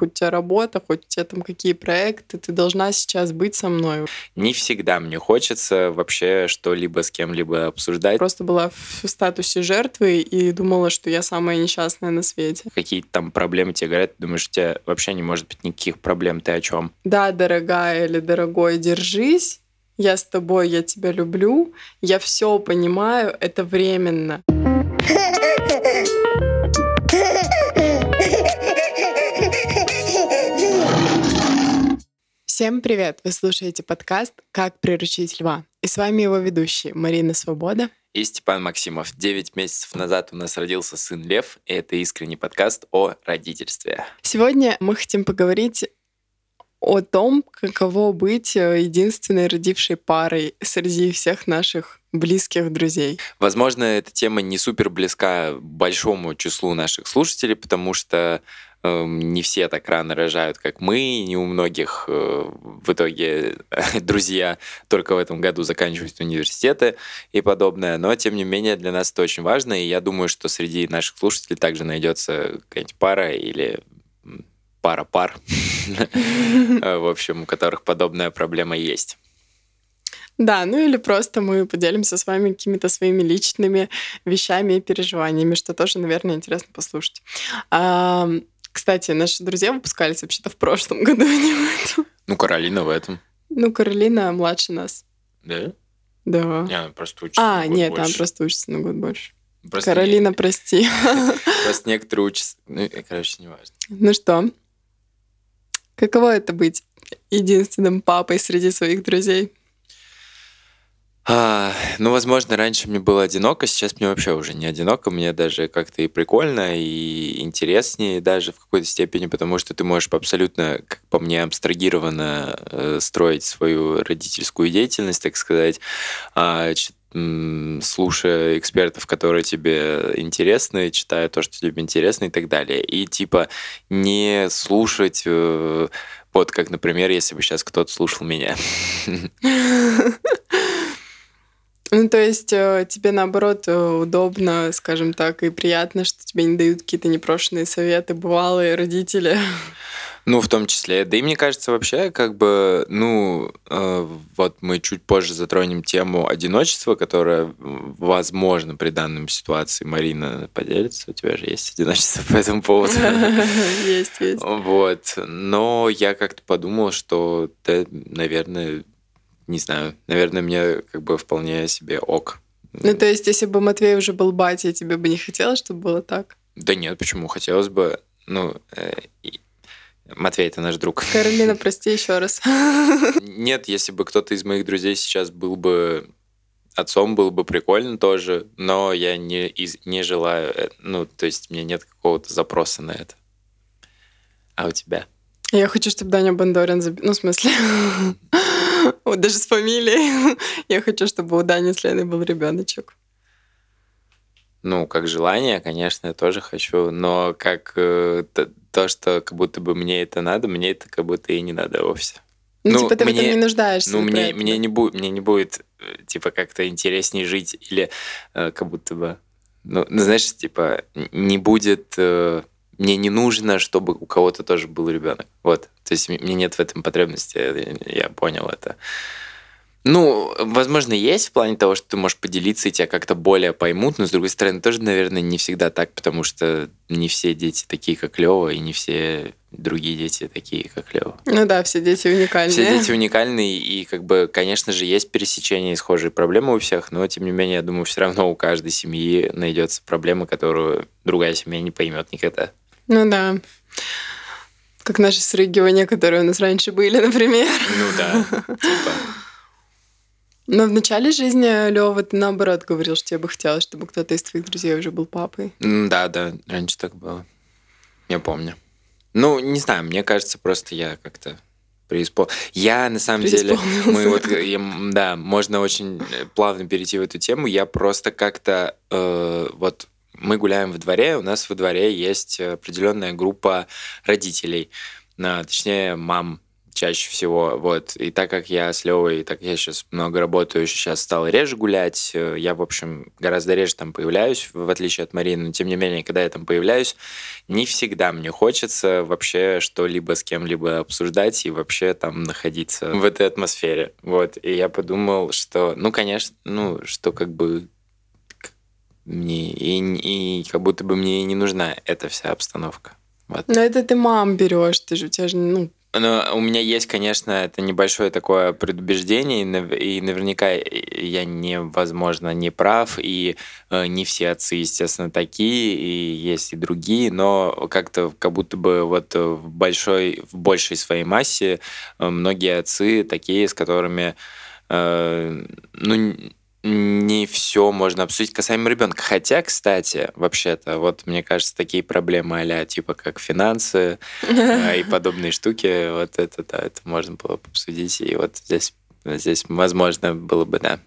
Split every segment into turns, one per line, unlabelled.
хоть у тебя работа, хоть у тебя там какие проекты, ты должна сейчас быть со мной.
Не всегда мне хочется вообще что-либо с кем-либо обсуждать.
Просто была в статусе жертвы и думала, что я самая несчастная на свете.
Какие-то там проблемы тебе говорят, ты думаешь, у тебя вообще не может быть никаких проблем, ты о чем?
Да, дорогая или дорогой, держись, я с тобой, я тебя люблю, я все понимаю, это временно. Всем привет! Вы слушаете подкаст «Как приручить льва». И с вами его ведущие Марина Свобода
и Степан Максимов. Девять месяцев назад у нас родился сын Лев, и это искренний подкаст о родительстве.
Сегодня мы хотим поговорить о том, каково быть э, единственной родившей парой среди всех наших близких друзей.
Возможно, эта тема не супер близка большому числу наших слушателей, потому что не все так рано рожают, как мы, не у многих э, в итоге друзья только в этом году заканчивают университеты и подобное, но тем не менее для нас это очень важно, и я думаю, что среди наших слушателей также найдется какая-нибудь пара или пара пар, в общем, у которых подобная проблема есть.
Да, ну или просто мы поделимся с вами какими-то своими личными вещами и переживаниями, что тоже, наверное, интересно послушать. Кстати, наши друзья выпускались вообще-то в прошлом году, а не в этом.
Ну, Каролина в этом.
Ну, Каролина младше нас.
Да?
Да.
Не, она просто учится
А,
на год
нет,
больше.
она просто учится на год больше.
Просто
Каролина,
не-
прости.
Просто некоторые учатся... Ну, короче, не важно.
Ну что, каково это быть единственным папой среди своих друзей?
А, ну, возможно, раньше мне было одиноко, сейчас мне вообще уже не одиноко, мне даже как-то и прикольно, и интереснее даже в какой-то степени, потому что ты можешь абсолютно, как по мне, абстрагированно э, строить свою родительскую деятельность, так сказать, а, слушая экспертов, которые тебе интересны, читая то, что тебе интересно и так далее. И типа не слушать э, вот как, например, если бы сейчас кто-то слушал меня.
Ну, то есть э, тебе, наоборот, э, удобно, скажем так, и приятно, что тебе не дают какие-то непрошенные советы, бывалые родители.
Ну, в том числе. Да и мне кажется, вообще, как бы, ну, э, вот мы чуть позже затронем тему одиночества, которая, м, возможно, при данной ситуации Марина поделится. У тебя же есть одиночество по этому поводу.
Есть, есть.
Вот. Но я как-то подумал, что, да, наверное, не знаю, наверное, мне как бы вполне себе ок.
Ну, то есть, если бы Матвей уже был батей, тебе бы не хотелось, чтобы было так?
Да нет, почему? Хотелось бы, ну, э, Матвей, это наш друг.
Каролина, прости еще раз.
Нет, если бы кто-то из моих друзей сейчас был бы отцом, было бы прикольно тоже, но я не, из, не желаю, э, ну, то есть меня нет какого-то запроса на это. А у тебя?
Я хочу, чтобы Даня Бандорин забил... Ну, в смысле... Вот даже с фамилией. Я хочу, чтобы у Дани с Леной был ребеночек.
Ну, как желание, конечно, я тоже хочу, но как э, то, что как будто бы мне это надо, мне это как будто и не надо вовсе.
Ну,
Ну,
типа, ты в этом
мне-
не нуждаешься.
Ну, мне, мне, не будет, мне не будет, типа, как-то интереснее жить, или э, как будто бы, ну, ну, знаешь, типа, не будет, э, мне не нужно, чтобы у кого-то тоже был ребенок. Вот. То есть мне нет в этом потребности, я, понял это. Ну, возможно, есть в плане того, что ты можешь поделиться и тебя как-то более поймут, но с другой стороны, тоже, наверное, не всегда так, потому что не все дети такие, как Лева, и не все другие дети такие, как Лева.
Ну да, все дети уникальные.
Все дети уникальны, и, как бы, конечно же, есть пересечения и схожие проблемы у всех, но, тем не менее, я думаю, все равно у каждой семьи найдется проблема, которую другая семья не поймет никогда.
Ну да. Как наши срыгивания, которые у нас раньше были, например.
Ну да, типа.
Но в начале жизни, Лёва, ты наоборот говорил, что тебе бы хотелось, чтобы кто-то из твоих друзей уже был папой.
Да, да, раньше так было. Я помню. Ну, не знаю, мне кажется, просто я как-то преиспол... Я, на самом деле, мы вот, я, м, да, можно очень э, плавно перейти в эту тему. Я просто как-то, э, вот, мы гуляем во дворе, у нас во дворе есть определенная группа родителей, а, точнее, мам чаще всего. Вот. И так как я с Левой, так как я сейчас много работаю, сейчас стал реже гулять, э, я, в общем, гораздо реже там появляюсь, в отличие от Марины. Но, тем не менее, когда я там появляюсь, не всегда мне хочется вообще что-либо с кем-либо обсуждать и вообще там находиться в этой атмосфере. Вот. И я подумал, что, ну, конечно, ну, что как бы мне и, и как будто бы мне не нужна эта вся обстановка.
Вот. Но это ты мам берешь, ты же у тебя же ну
но у меня есть, конечно, это небольшое такое предубеждение, и наверняка я невозможно не прав, и э, не все отцы, естественно, такие, и есть и другие, но как-то как будто бы вот в большой, в большей своей массе э, многие отцы такие, с которыми э, ну, не все можно обсудить касаемо ребенка. Хотя, кстати, вообще-то, вот мне кажется, такие проблемы а типа как финансы а, и подобные штуки, вот это, да, это можно было бы обсудить. И вот здесь, здесь возможно, было бы, да,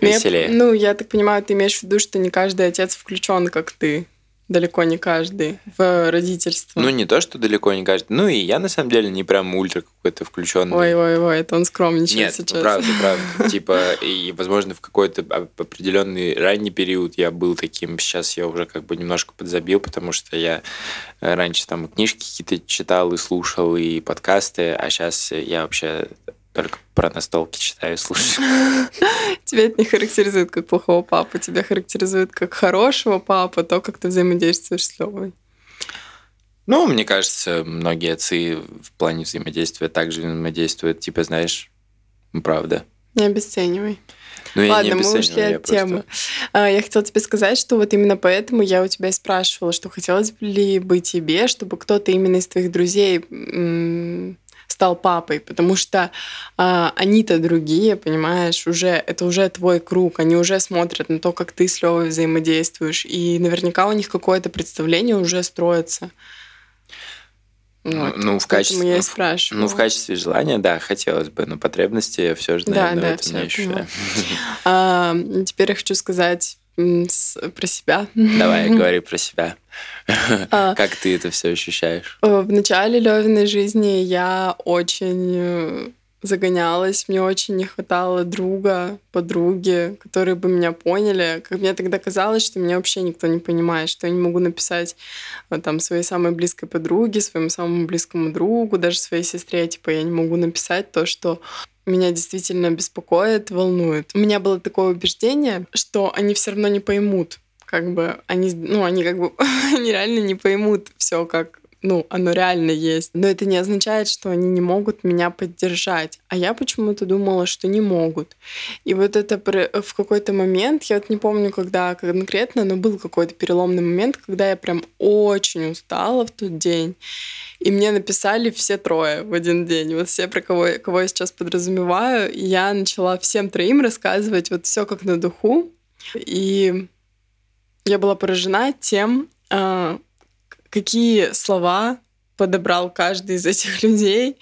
веселее.
ну, я так понимаю, ты имеешь в виду, что не каждый отец включен, как ты далеко не каждый в родительство.
Ну, не то, что далеко не каждый. Ну, и я, на самом деле, не прям ультра какой-то включенный.
Ой-ой-ой, это он скромничает
Нет,
сейчас.
правда, правда. Типа, и, возможно, в какой-то определенный ранний период я был таким. Сейчас я уже как бы немножко подзабил, потому что я раньше там книжки какие-то читал и слушал, и подкасты, а сейчас я вообще только про настолки читаю и слушаю.
Тебя это не характеризует как плохого папу, тебя характеризует как хорошего папа, то, как ты взаимодействуешь с Левой.
Ну, мне кажется, многие отцы в плане взаимодействия также взаимодействуют, типа, знаешь, правда.
Не обесценивай. Ну, я Ладно, мы ушли от темы. Просто... Я хотела тебе сказать, что вот именно поэтому я у тебя и спрашивала, что хотелось ли бы тебе, чтобы кто-то именно из твоих друзей стал папой, потому что э, они-то другие, понимаешь, уже это уже твой круг, они уже смотрят на то, как ты с Левой взаимодействуешь, и наверняка у них какое-то представление уже строится.
Вот. Ну, в качестве, я и спрашиваю. Ну, в качестве желания, да, хотелось бы, но потребности все же, наверное, да, да, в этом не ощущаю.
А, теперь я хочу сказать про себя.
Давай, говори про себя. А, как ты это все ощущаешь?
Э, в начале Левиной жизни я очень э, загонялась, мне очень не хватало друга, подруги, которые бы меня поняли. Как мне тогда казалось, что меня вообще никто не понимает, что я не могу написать вот, там своей самой близкой подруге, своему самому близкому другу, даже своей сестре, типа я не могу написать то, что меня действительно беспокоит, волнует. У меня было такое убеждение, что они все равно не поймут, как бы они, ну, они как бы, они реально не поймут все, как ну, оно реально есть. Но это не означает, что они не могут меня поддержать. А я почему-то думала, что не могут. И вот это в какой-то момент, я вот не помню, когда конкретно, но был какой-то переломный момент, когда я прям очень устала в тот день. И мне написали все трое в один день. Вот все, про кого, кого я сейчас подразумеваю. И я начала всем троим рассказывать вот все как на духу. И я была поражена тем, а, какие слова подобрал каждый из этих людей.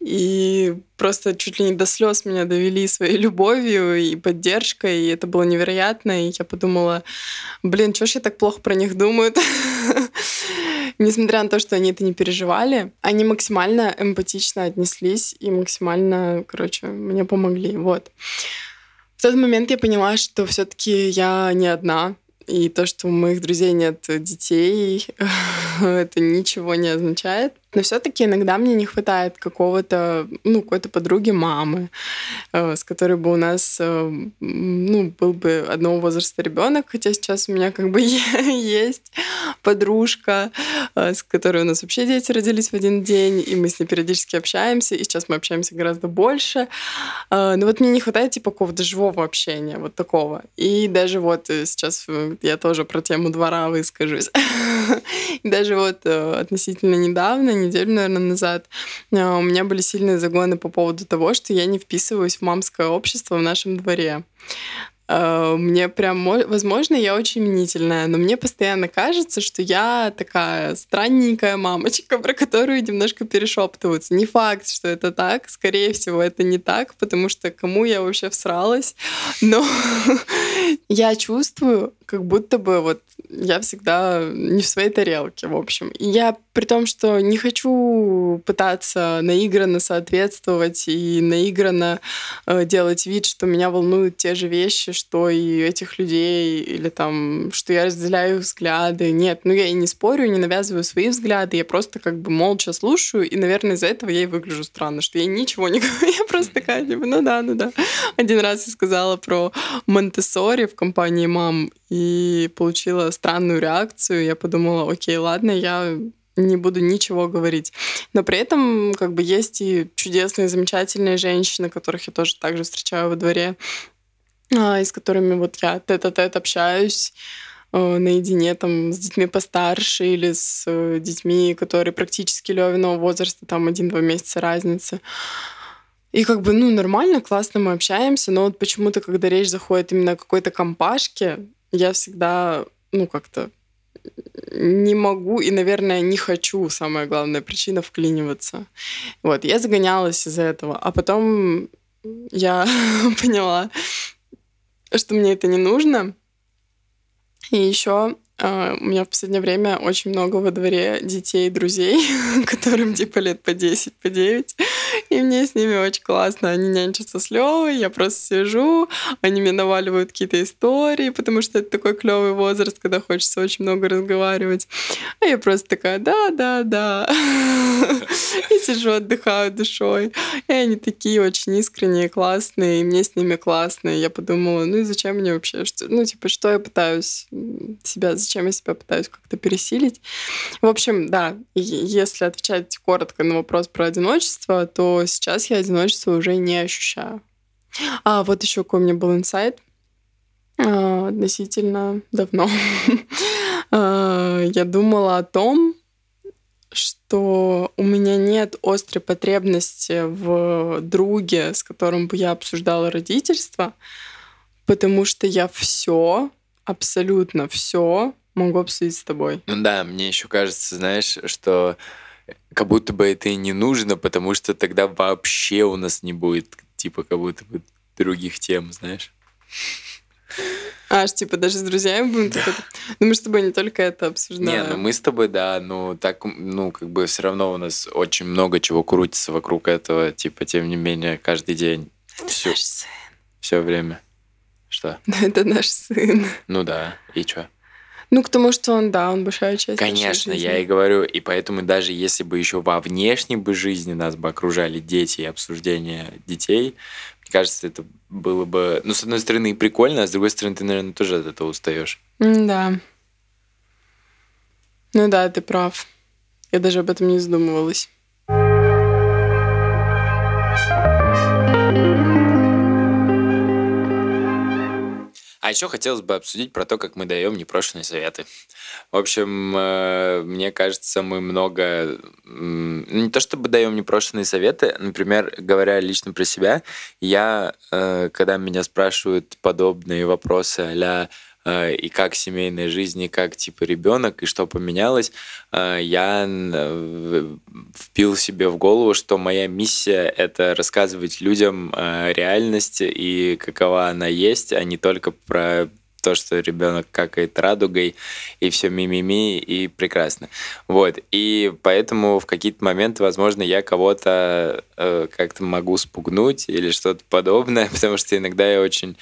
И просто чуть ли не до слез меня довели своей любовью и поддержкой. И это было невероятно. И я подумала, блин, что ж я так плохо про них думаю Несмотря на то, что они это не переживали, они максимально эмпатично отнеслись и максимально, короче, мне помогли. Вот. В тот момент я поняла, что все-таки я не одна, и то, что у моих друзей нет детей, это ничего не означает. Но все-таки иногда мне не хватает какого-то, ну, какой-то подруги мамы, э, с которой бы у нас, э, ну, был бы одного возраста ребенок, хотя сейчас у меня как бы есть подружка, э, с которой у нас вообще дети родились в один день, и мы с ней периодически общаемся, и сейчас мы общаемся гораздо больше. Но вот мне не хватает типа какого-то живого общения, вот такого. И даже вот сейчас я тоже про тему двора выскажусь. Даже вот относительно недавно, неделю, наверное, назад а, у меня были сильные загоны по поводу того, что я не вписываюсь в мамское общество в нашем дворе. А, мне прям, возможно, я очень мнительная, но мне постоянно кажется, что я такая странненькая мамочка, про которую немножко перешептываются. Не факт, что это так, скорее всего, это не так, потому что кому я вообще всралась, но Я чувствую, как будто бы вот я всегда не в своей тарелке, в общем. И я при том, что не хочу пытаться наигранно соответствовать и наигранно э, делать вид, что меня волнуют те же вещи, что и этих людей, или там, что я разделяю их взгляды. Нет, ну я и не спорю, не навязываю свои взгляды, я просто как бы молча слушаю, и, наверное, из-за этого я и выгляжу странно, что я ничего не говорю, я просто такая, типа, ну да, ну да. Один раз я сказала про монте в компании мам, и получила странную реакцию. Я подумала, окей, ладно, я не буду ничего говорить. Но при этом как бы есть и чудесные, замечательные женщины, которых я тоже также встречаю во дворе, а, и с которыми вот я тет-а-тет общаюсь э, наедине там с детьми постарше или с э, детьми, которые практически Левиного возраста, там один-два месяца разницы. И как бы, ну, нормально, классно мы общаемся, но вот почему-то, когда речь заходит именно о какой-то компашке, я всегда, ну, как-то не могу и, наверное, не хочу, самая главная причина, вклиниваться. Вот, я загонялась из-за этого. А потом я поняла, что мне это не нужно. И еще а, у меня в последнее время очень много во дворе детей и друзей, которым типа лет по 10, по 9. И мне с ними очень классно. Они нянчатся с Левой, я просто сижу, они мне наваливают какие-то истории, потому что это такой клевый возраст, когда хочется очень много разговаривать. А я просто такая, да, да, да. И сижу, отдыхаю душой. И они такие очень искренние, классные, и мне с ними классно. Я подумала, ну и зачем мне вообще? Что, ну, типа, что я пытаюсь себя, зачем я себя пытаюсь как-то пересилить? В общем, да, если отвечать коротко на вопрос про одиночество, то сейчас я одиночество уже не ощущаю. А вот еще какой у меня был инсайт а, относительно давно. А, я думала о том, что у меня нет острой потребности в друге, с которым бы я обсуждала родительство, потому что я все, абсолютно все могу обсудить с тобой.
Ну да, мне еще кажется, знаешь, что как будто бы это и не нужно, потому что тогда вообще у нас не будет, типа, как будто бы других тем, знаешь.
Аж, типа, даже с друзьями будем да. Ну, мы с тобой не только это обсуждаем.
Не, ну мы с тобой, да, ну так, ну, как бы все равно у нас очень много чего крутится вокруг этого, типа, тем не менее, каждый день.
Это все, наш сын.
Все время. Что?
Это наш сын.
Ну да, и что?
Ну, к тому, что он, да, он большая часть
Конечно, я и говорю, и поэтому даже если бы еще во внешней бы жизни нас бы окружали дети и обсуждение детей, мне кажется, это было бы, ну, с одной стороны, и прикольно, а с другой стороны, ты, наверное, тоже от этого устаешь.
Да. Ну да, ты прав. Я даже об этом не задумывалась.
А еще хотелось бы обсудить про то, как мы даем непрошенные советы. В общем, э, мне кажется, мы много... Не то чтобы даем непрошенные советы, например, говоря лично про себя, я, э, когда меня спрашивают подобные вопросы а и как семейная жизнь, и как типа ребенок, и что поменялось, э, я впил себе в голову, что моя миссия — это рассказывать людям э, реальность и какова она есть, а не только про то, что ребенок какает радугой, и все мимими, и прекрасно. Вот. И поэтому в какие-то моменты, возможно, я кого-то э, как-то могу спугнуть или что-то подобное, потому что иногда я очень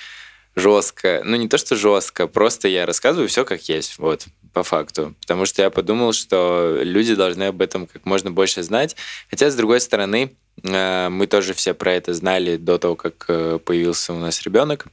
жестко. Ну, не то, что жестко, просто я рассказываю все как есть, вот, по факту. Потому что я подумал, что люди должны об этом как можно больше знать. Хотя, с другой стороны, э, мы тоже все про это знали до того, как э, появился у нас ребенок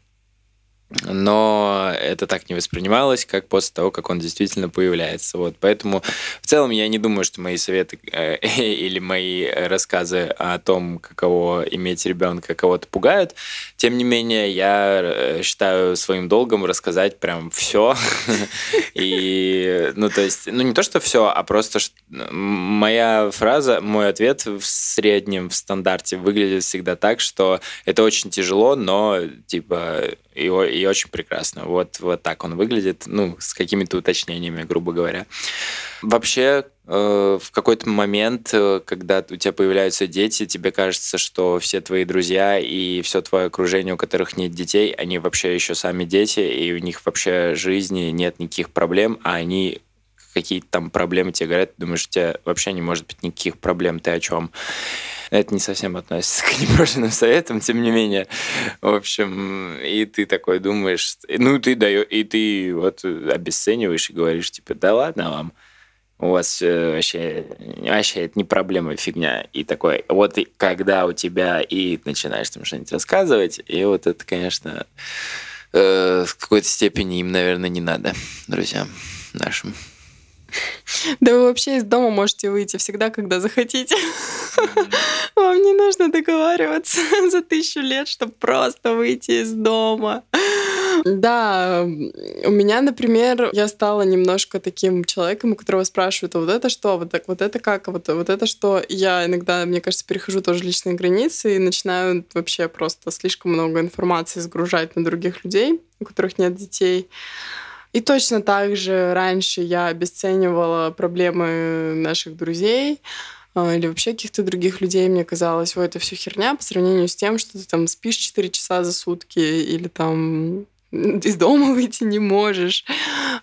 но это так не воспринималось, как после того, как он действительно появляется. Вот. Поэтому в целом я не думаю, что мои советы э, или мои рассказы о том, каково иметь ребенка, кого-то пугают. Тем не менее, я э, считаю своим долгом рассказать прям все. И, ну, то есть, ну, не то, что все, а просто моя фраза, мой ответ в среднем, в стандарте выглядит всегда так, что это очень тяжело, но, типа, и, и очень прекрасно. Вот, вот так он выглядит, ну, с какими-то уточнениями, грубо говоря. Вообще, э, в какой-то момент, э, когда у тебя появляются дети, тебе кажется, что все твои друзья и все твое окружение, у которых нет детей, они вообще еще сами дети, и у них вообще жизни нет никаких проблем, а они какие-то там проблемы тебе говорят, думаешь, у тебя вообще не может быть никаких проблем, ты о чем? Это не совсем относится к непрошенным советам, тем не менее. В общем, и ты такой думаешь, ну, ты даешь, и ты вот обесцениваешь и говоришь, типа, да ладно вам, у вас э, вообще, вообще это не проблема, фигня. И такой, вот и когда у тебя и начинаешь там что-нибудь рассказывать, и вот это, конечно, э, в какой-то степени им, наверное, не надо, друзьям нашим.
Да вы вообще из дома можете выйти всегда, когда захотите. Вам не нужно договариваться за тысячу лет, чтобы просто выйти из дома. Да, у меня, например, я стала немножко таким человеком, у которого спрашивают, а вот это что, вот, так, вот это как, вот, вот это что. Я иногда, мне кажется, перехожу тоже личные границы и начинаю вообще просто слишком много информации сгружать на других людей, у которых нет детей. И точно так же раньше я обесценивала проблемы наших друзей а, или вообще каких-то других людей. Мне казалось, ой, это все херня по сравнению с тем, что ты там спишь 4 часа за сутки или там из дома выйти не можешь.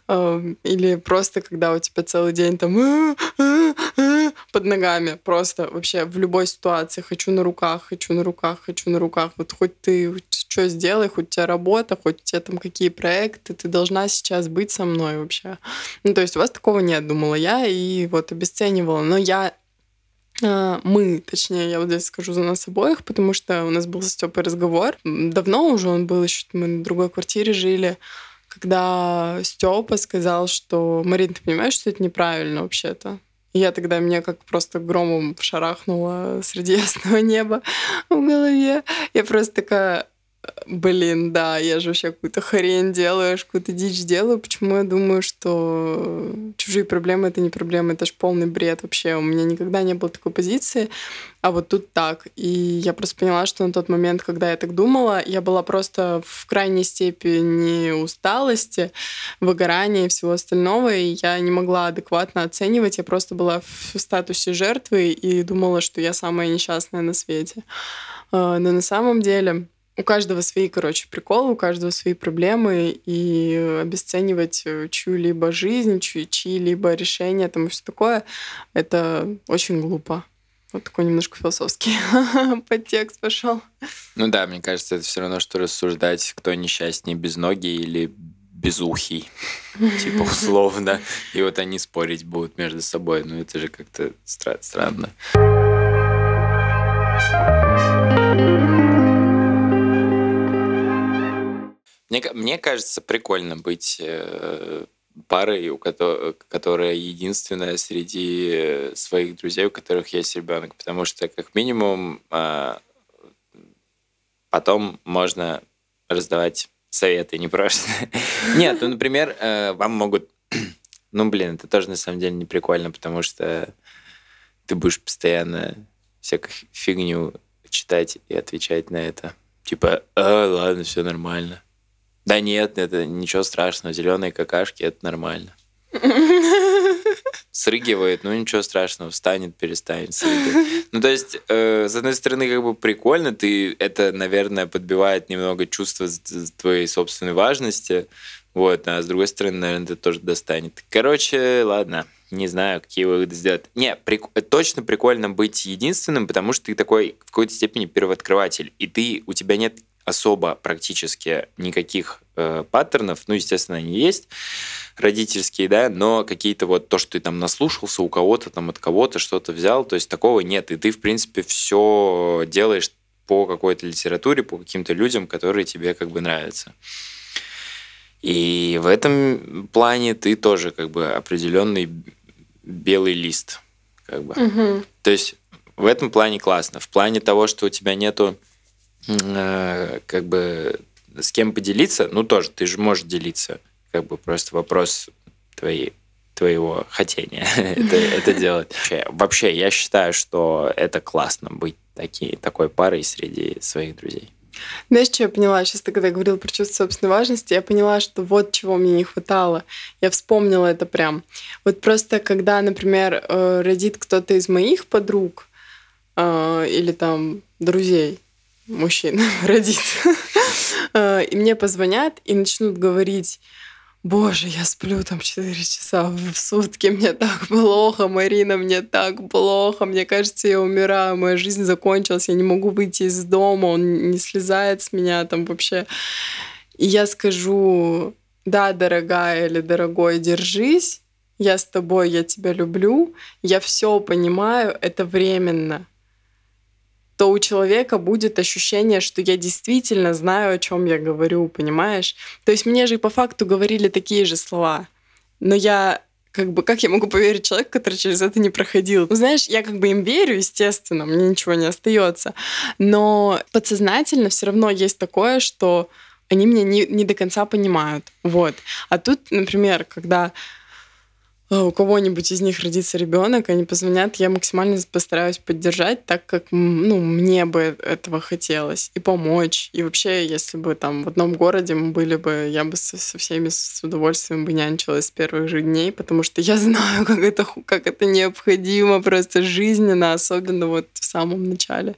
Или просто, когда у тебя целый день там под ногами. Просто вообще в любой ситуации. Хочу на руках, хочу на руках, хочу на руках. Вот хоть ты что сделай, хоть у тебя работа, хоть у тебя там какие проекты, ты должна сейчас быть со мной вообще. Ну, то есть у вас такого нет, думала я, и вот обесценивала. Но я мы, точнее, я вот здесь скажу за нас обоих, потому что у нас был с Степой разговор. Давно уже он был, еще мы на другой квартире жили, когда Степа сказал, что Марин, ты понимаешь, что это неправильно вообще-то? Я тогда меня как просто громом шарахнула среди ясного неба в голове. Я просто такая, Блин, да, я же вообще какую-то хрень делаю, какую-то дичь делаю. Почему я думаю, что чужие проблемы — это не проблемы, это же полный бред вообще. У меня никогда не было такой позиции, а вот тут так. И я просто поняла, что на тот момент, когда я так думала, я была просто в крайней степени усталости, выгорания и всего остального, и я не могла адекватно оценивать. Я просто была в статусе жертвы и думала, что я самая несчастная на свете. А, но на самом деле у каждого свои, короче, приколы, у каждого свои проблемы, и обесценивать э, чью-либо жизнь, чьи-либо решения, там и все такое, это очень глупо. Вот такой немножко философский подтекст пошел.
Ну да, мне кажется, это все равно, что рассуждать, кто несчастнее, без ноги или безухий, типа условно. И вот они спорить будут между собой. Ну это же как-то странно. Мне, мне кажется, прикольно быть э, парой, у которой, которая единственная среди своих друзей, у которых есть ребенок, потому что как минимум э, потом можно раздавать советы непрошенные. Нет, ну, например, э, вам могут... Ну, блин, это тоже на самом деле не прикольно, потому что ты будешь постоянно всякую фигню читать и отвечать на это. Типа, а, ладно, все нормально. Да нет, это ничего страшного. Зеленые какашки это нормально. Срыгивает, ну ничего страшного, встанет, перестанет срыгивать. Ну, то есть, э, с одной стороны, как бы прикольно, ты это, наверное, подбивает немного чувство твоей собственной важности, вот, а с другой стороны, наверное, это тоже достанет. Короче, ладно, не знаю, какие выводы сделать. Не, прик... точно прикольно быть единственным, потому что ты такой в какой-то степени первооткрыватель, и ты, у тебя нет особо практически никаких э, паттернов, ну, естественно, они есть родительские, да, но какие-то вот то, что ты там наслушался у кого-то, там от кого-то что-то взял, то есть такого нет, и ты, в принципе, все делаешь по какой-то литературе, по каким-то людям, которые тебе как бы нравятся. И в этом плане ты тоже как бы определенный белый лист, как бы. Угу. То есть в этом плане классно. В плане того, что у тебя нету как бы с кем поделиться, ну тоже ты же можешь делиться, как бы просто вопрос твоей твоего хотения это, это делать. Вообще, вообще, я считаю, что это классно быть таки, такой парой среди своих друзей.
Знаешь, что я поняла? Сейчас ты когда говорил про чувство собственной важности, я поняла, что вот чего мне не хватало. Я вспомнила это прям. Вот просто когда, например, э, родит кто-то из моих подруг э, или там друзей, мужчин родит, э, и мне позвонят и начнут говорить, Боже, я сплю там 4 часа в сутки, мне так плохо, Марина, мне так плохо, мне кажется, я умираю, моя жизнь закончилась, я не могу выйти из дома, он не слезает с меня там вообще. И я скажу, да, дорогая или дорогой, держись, я с тобой, я тебя люблю, я все понимаю, это временно то у человека будет ощущение, что я действительно знаю, о чем я говорю, понимаешь? То есть мне же по факту говорили такие же слова, но я как бы, как я могу поверить человеку, который через это не проходил? Ну, знаешь, я как бы им верю, естественно, мне ничего не остается. Но подсознательно все равно есть такое, что они меня не, не до конца понимают. Вот. А тут, например, когда у кого-нибудь из них родится ребенок, они позвонят, я максимально постараюсь поддержать так, как ну, мне бы этого хотелось, и помочь. И вообще, если бы там в одном городе мы были бы, я бы со, со всеми с удовольствием бы нянчилась с первых же дней, потому что я знаю, как это, как это необходимо просто жизненно, особенно вот в самом начале,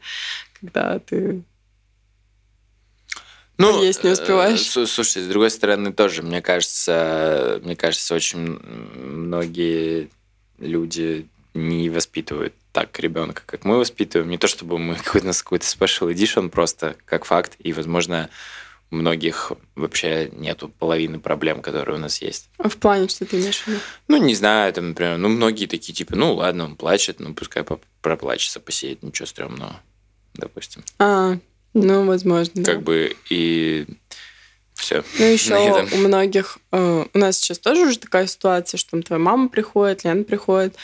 когда ты ну, есть не успеваешь.
Слушай, с другой стороны, тоже, мне кажется, мне кажется, очень многие люди не воспитывают так ребенка, как мы воспитываем. Не то чтобы мы какой-то нас какой-то special edition, просто как факт. И, возможно, у многих вообще нету половины проблем, которые у нас есть.
А в плане, что ты имеешь в виду?
Ну, не знаю, там, например, ну, многие такие, типа, ну, ладно, он плачет, ну, пускай проплачется, посеет, ничего стрёмного, допустим.
А, ну, возможно.
Как да. бы и все.
Ну, еще у многих... Э, у нас сейчас тоже уже такая ситуация, что там твоя мама приходит, Лена приходит.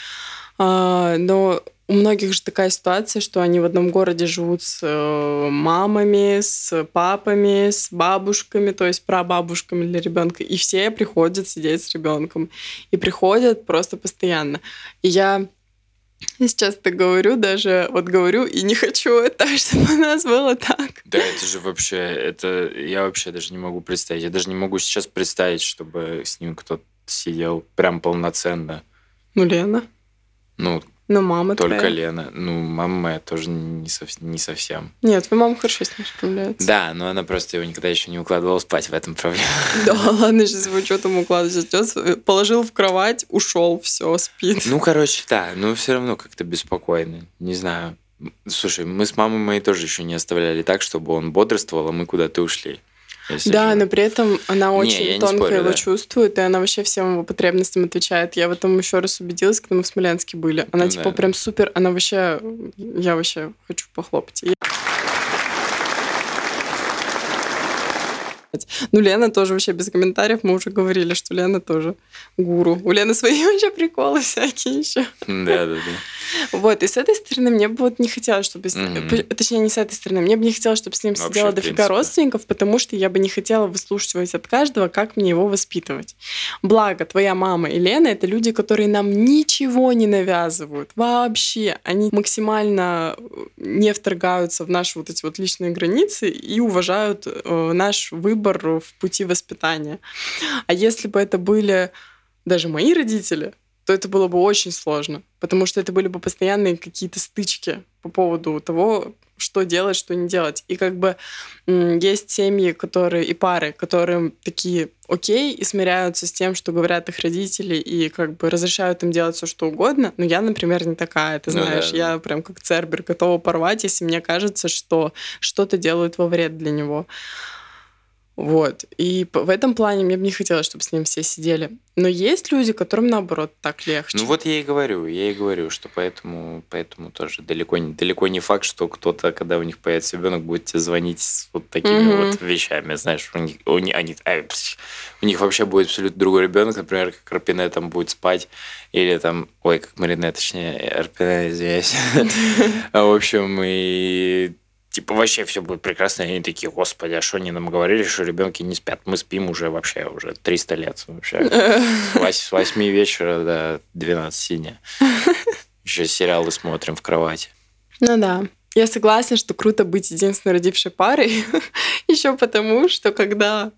Э, но у многих же такая ситуация, что они в одном городе живут с э, мамами, с папами, с бабушками, то есть прабабушками для ребенка, и все приходят сидеть с ребенком. И приходят просто постоянно. И я я сейчас так говорю, даже вот говорю и не хочу это, чтобы у нас было так.
Да, это же вообще, это я вообще даже не могу представить. Я даже не могу сейчас представить, чтобы с ним кто-то сидел прям полноценно.
Ну, Лена.
Ну,
но мама
Только
твоя.
Лена. Ну, мама моя тоже не, сов... не совсем.
Нет, твоя мама хорошо с ним справляется.
Да, но она просто его никогда еще не укладывала спать, в этом проблема.
Да, ладно, сейчас его что там укладывать. Сейчас положил в кровать, ушел, все, спит.
Ну, короче, да, но все равно как-то беспокойно. Не знаю. Слушай, мы с мамой моей тоже еще не оставляли так, чтобы он бодрствовал, а мы куда-то ушли.
Да, же... но при этом она очень не, тонко спорю, его да. чувствует, и она вообще всем его потребностям отвечает. Я в этом еще раз убедилась, когда мы в Смоленске были. Она ну, типа да. прям супер, она вообще, я вообще хочу похлопать. Ну, Лена тоже вообще без комментариев. Мы уже говорили, что Лена тоже гуру. У Лены свои вообще приколы всякие еще.
Да, да, да.
Вот, и с этой стороны мне бы вот не хотелось, чтобы... Mm-hmm. Точнее, не с этой стороны. Мне бы не хотелось, чтобы с ним вообще, сидела дофига родственников, потому что я бы не хотела выслушивать от каждого, как мне его воспитывать. Благо, твоя мама и Лена — это люди, которые нам ничего не навязывают. Вообще. Они максимально не вторгаются в наши вот эти вот личные границы и уважают э, наш выбор выбор в пути воспитания. А если бы это были даже мои родители, то это было бы очень сложно, потому что это были бы постоянные какие-то стычки по поводу того, что делать, что не делать. И как бы есть семьи, которые и пары, которые такие окей и смиряются с тем, что говорят их родители, и как бы разрешают им делать все, что угодно. Но я, например, не такая, ты знаешь, ну, да. я прям как цербер готова порвать, если мне кажется, что что-то делают во вред для него. Вот. И в этом плане мне бы не хотелось, чтобы с ним все сидели. Но есть люди, которым наоборот так легче.
Ну вот я и говорю, я и говорю, что поэтому, поэтому тоже далеко не, далеко не факт, что кто-то, когда у них появится ребенок, будет тебе звонить с вот такими mm-hmm. вот вещами, знаешь, у них, у них, они, а, у них вообще будет абсолютно другой ребенок, например, как Арпине там будет спать, или там, ой, как Марине, точнее, Арпине, извиняюсь. В общем, и типа вообще все будет прекрасно. И они такие, господи, а что они нам говорили, что ребенки не спят? Мы спим уже вообще уже 300 лет вообще. С 8 вечера до 12 дня. Еще сериалы смотрим в кровати.
Ну да. Я согласна, что круто быть единственной родившей парой. Еще потому, что когда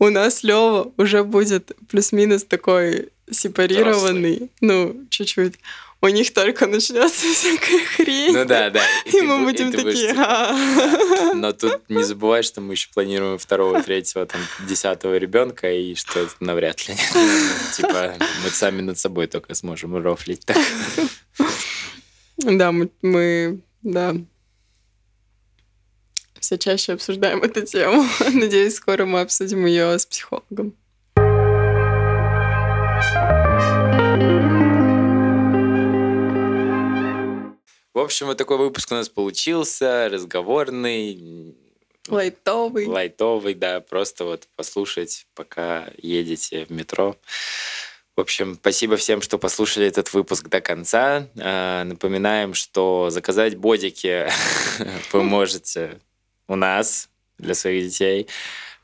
у нас Лева уже будет плюс-минус такой сепарированный, Взрослый. ну, чуть-чуть. У них только начнется всякая хрень.
Ну да, да.
И, и мы будем такие.
Типа, Но тут не забывай, что мы еще планируем второго, третьего, там, десятого ребенка, и что это навряд ли. Типа, мы сами над собой только сможем рофлить так.
Да, мы, мы да, все чаще обсуждаем эту тему. Надеюсь, скоро мы обсудим ее с психологом.
В общем, вот такой выпуск у нас получился, разговорный.
Лайтовый.
Лайтовый, да, просто вот послушать, пока едете в метро. В общем, спасибо всем, что послушали этот выпуск до конца. А, напоминаем, что заказать бодики вы можете у нас для своих детей.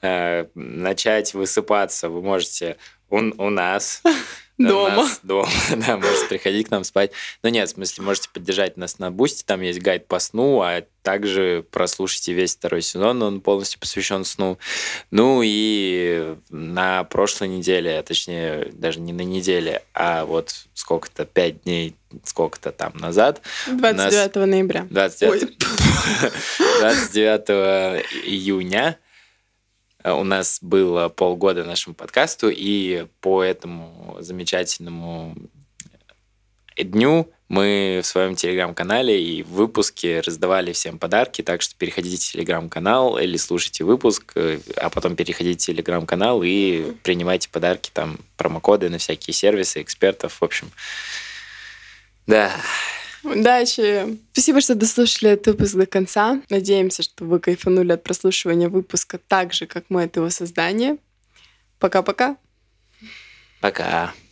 А, начать высыпаться вы можете у, у нас.
Дома.
Нас дома, да, можете приходить к нам спать. Но нет, в смысле, можете поддержать нас на Бусти, там есть гайд по сну, а также прослушайте весь второй сезон, он полностью посвящен сну. Ну и на прошлой неделе, а точнее, даже не на неделе, а вот сколько-то, пять дней, сколько-то там назад.
29 нас... ноября.
29... 29 июня у нас было полгода нашему подкасту, и по этому замечательному дню мы в своем телеграм-канале и в выпуске раздавали всем подарки, так что переходите в телеграм-канал или слушайте выпуск, э, а потом переходите в телеграм-канал и принимайте подарки, там промокоды на всякие сервисы, экспертов, в общем. Да,
Удачи! Спасибо, что дослушали этот выпуск до конца. Надеемся, что вы кайфанули от прослушивания выпуска так же, как мы от его создания. Пока-пока.
Пока. -пока. Пока.